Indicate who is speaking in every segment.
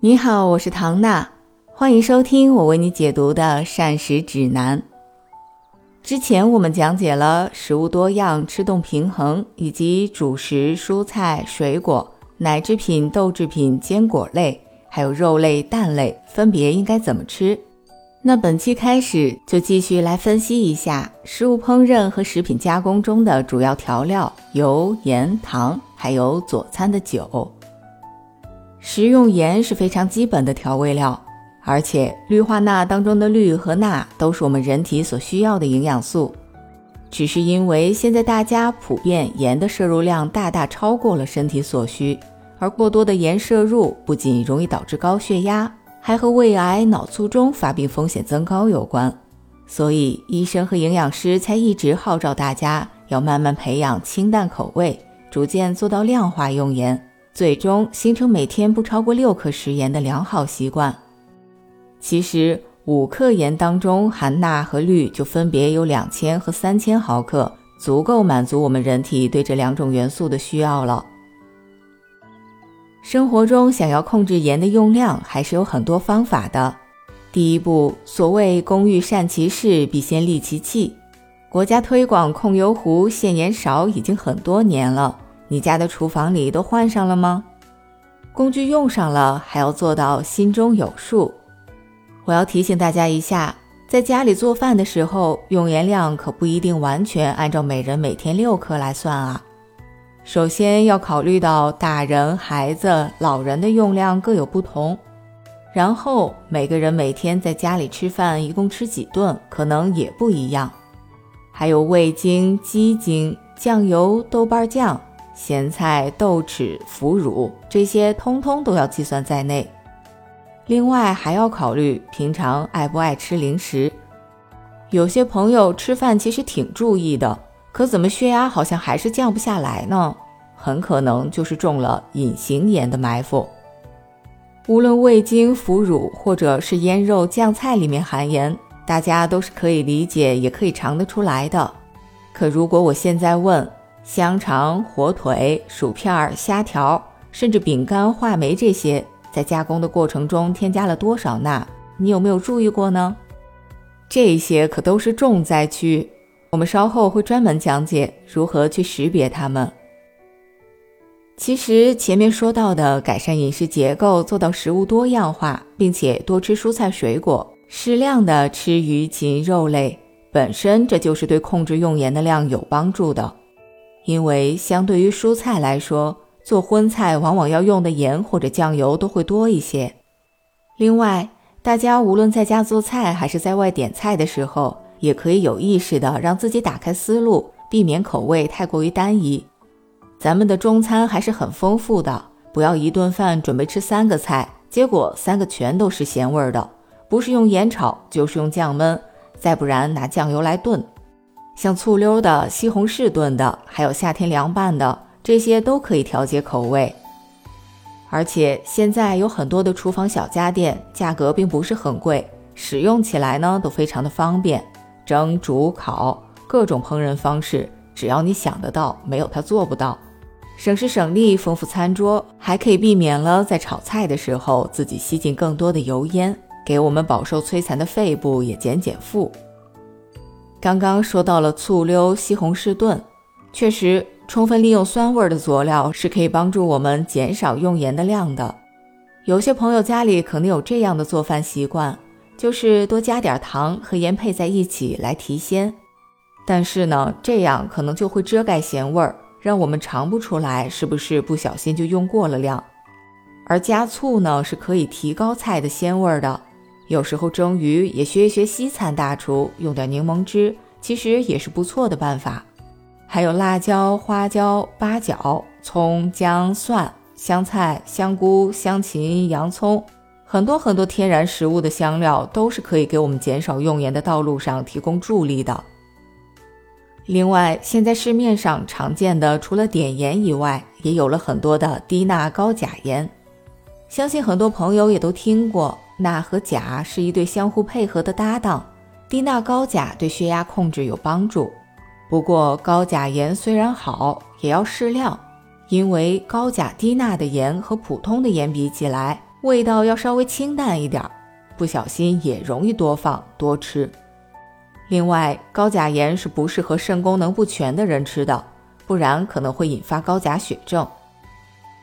Speaker 1: 你好，我是唐娜，欢迎收听我为你解读的膳食指南。之前我们讲解了食物多样、吃动平衡，以及主食、蔬菜、水果、奶制品、豆制品、坚果类，还有肉类、蛋类分别应该怎么吃。那本期开始就继续来分析一下食物烹饪和食品加工中的主要调料油、盐、糖，还有佐餐的酒。食用盐是非常基本的调味料，而且氯化钠当中的氯和钠都是我们人体所需要的营养素。只是因为现在大家普遍盐的摄入量大大超过了身体所需，而过多的盐摄入不仅容易导致高血压，还和胃癌、脑卒中发病风险增高有关。所以医生和营养师才一直号召大家要慢慢培养清淡口味，逐渐做到量化用盐。最终形成每天不超过六克食盐的良好习惯。其实五克盐当中含钠和氯就分别有两千和三千毫克，足够满足我们人体对这两种元素的需要了。生活中想要控制盐的用量，还是有很多方法的。第一步，所谓“工欲善其事，必先利其器”，国家推广控油壶、限盐勺已经很多年了。你家的厨房里都换上了吗？工具用上了，还要做到心中有数。我要提醒大家一下，在家里做饭的时候，用盐量可不一定完全按照每人每天六克来算啊。首先要考虑到大人、孩子、老人的用量各有不同，然后每个人每天在家里吃饭一共吃几顿，可能也不一样。还有味精、鸡精、酱油、豆瓣酱。咸菜、豆豉、腐乳这些通通都要计算在内。另外还要考虑平常爱不爱吃零食。有些朋友吃饭其实挺注意的，可怎么血压好像还是降不下来呢？很可能就是中了隐形盐的埋伏。无论味精、腐乳或者是腌肉、酱菜里面含盐，大家都是可以理解，也可以尝得出来的。可如果我现在问，香肠、火腿、薯片、虾条，甚至饼干、话梅这些，在加工的过程中添加了多少钠？你有没有注意过呢？这些可都是重灾区，我们稍后会专门讲解如何去识别它们。其实前面说到的改善饮食结构，做到食物多样化，并且多吃蔬菜水果，适量的吃鱼禽肉类，本身这就是对控制用盐的量有帮助的。因为相对于蔬菜来说，做荤菜往往要用的盐或者酱油都会多一些。另外，大家无论在家做菜还是在外点菜的时候，也可以有意识的让自己打开思路，避免口味太过于单一。咱们的中餐还是很丰富的，不要一顿饭准备吃三个菜，结果三个全都是咸味儿的，不是用盐炒就是用酱焖，再不然拿酱油来炖。像醋溜的、西红柿炖的，还有夏天凉拌的，这些都可以调节口味。而且现在有很多的厨房小家电，价格并不是很贵，使用起来呢都非常的方便，蒸、煮、烤各种烹饪方式，只要你想得到，没有它做不到。省时省力，丰富餐桌，还可以避免了在炒菜的时候自己吸进更多的油烟，给我们饱受摧残的肺部也减减负。刚刚说到了醋溜、西红柿炖，确实充分利用酸味的佐料是可以帮助我们减少用盐的量的。有些朋友家里可能有这样的做饭习惯，就是多加点糖和盐配在一起来提鲜。但是呢，这样可能就会遮盖咸味儿，让我们尝不出来是不是不小心就用过了量。而加醋呢，是可以提高菜的鲜味的。有时候蒸鱼也学一学西餐大厨，用点柠檬汁，其实也是不错的办法。还有辣椒、花椒、八角、葱、姜、蒜、香菜、香菇、香芹、洋葱，很多很多天然食物的香料都是可以给我们减少用盐的道路上提供助力的。另外，现在市面上常见的除了碘盐以外，也有了很多的低钠高钾盐，相信很多朋友也都听过。钠和钾是一对相互配合的搭档，低钠高钾对血压控制有帮助。不过高钾盐虽然好，也要适量，因为高钾低钠的盐和普通的盐比起来，味道要稍微清淡一点，不小心也容易多放多吃。另外，高钾盐是不适合肾功能不全的人吃的，不然可能会引发高钾血症。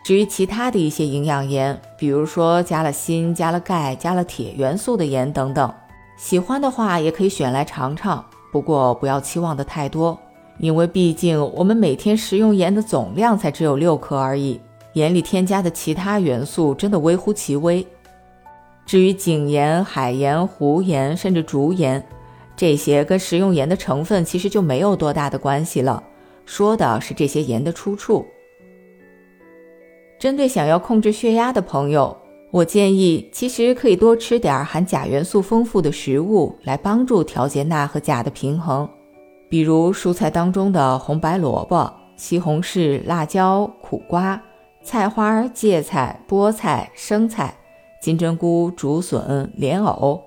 Speaker 1: 至于其他的一些营养盐，比如说加了锌、加了钙、加了铁元素的盐等等，喜欢的话也可以选来尝尝。不过不要期望的太多，因为毕竟我们每天食用盐的总量才只有六克而已，盐里添加的其他元素真的微乎其微。至于井盐、海盐、湖盐，甚至竹盐。这些跟食用盐的成分其实就没有多大的关系了，说的是这些盐的出处。针对想要控制血压的朋友，我建议其实可以多吃点含钾元素丰富的食物，来帮助调节钠和钾的平衡。比如蔬菜当中的红白萝卜、西红柿、辣椒、苦瓜、菜花、芥菜、菠菜、生菜、金针菇、竹笋、莲藕。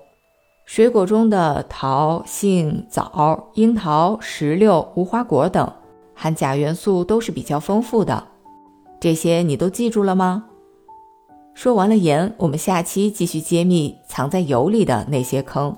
Speaker 1: 水果中的桃、杏、枣、樱桃、石榴、无花果等，含钾元素都是比较丰富的。这些你都记住了吗？说完了盐，我们下期继续揭秘藏在油里的那些坑。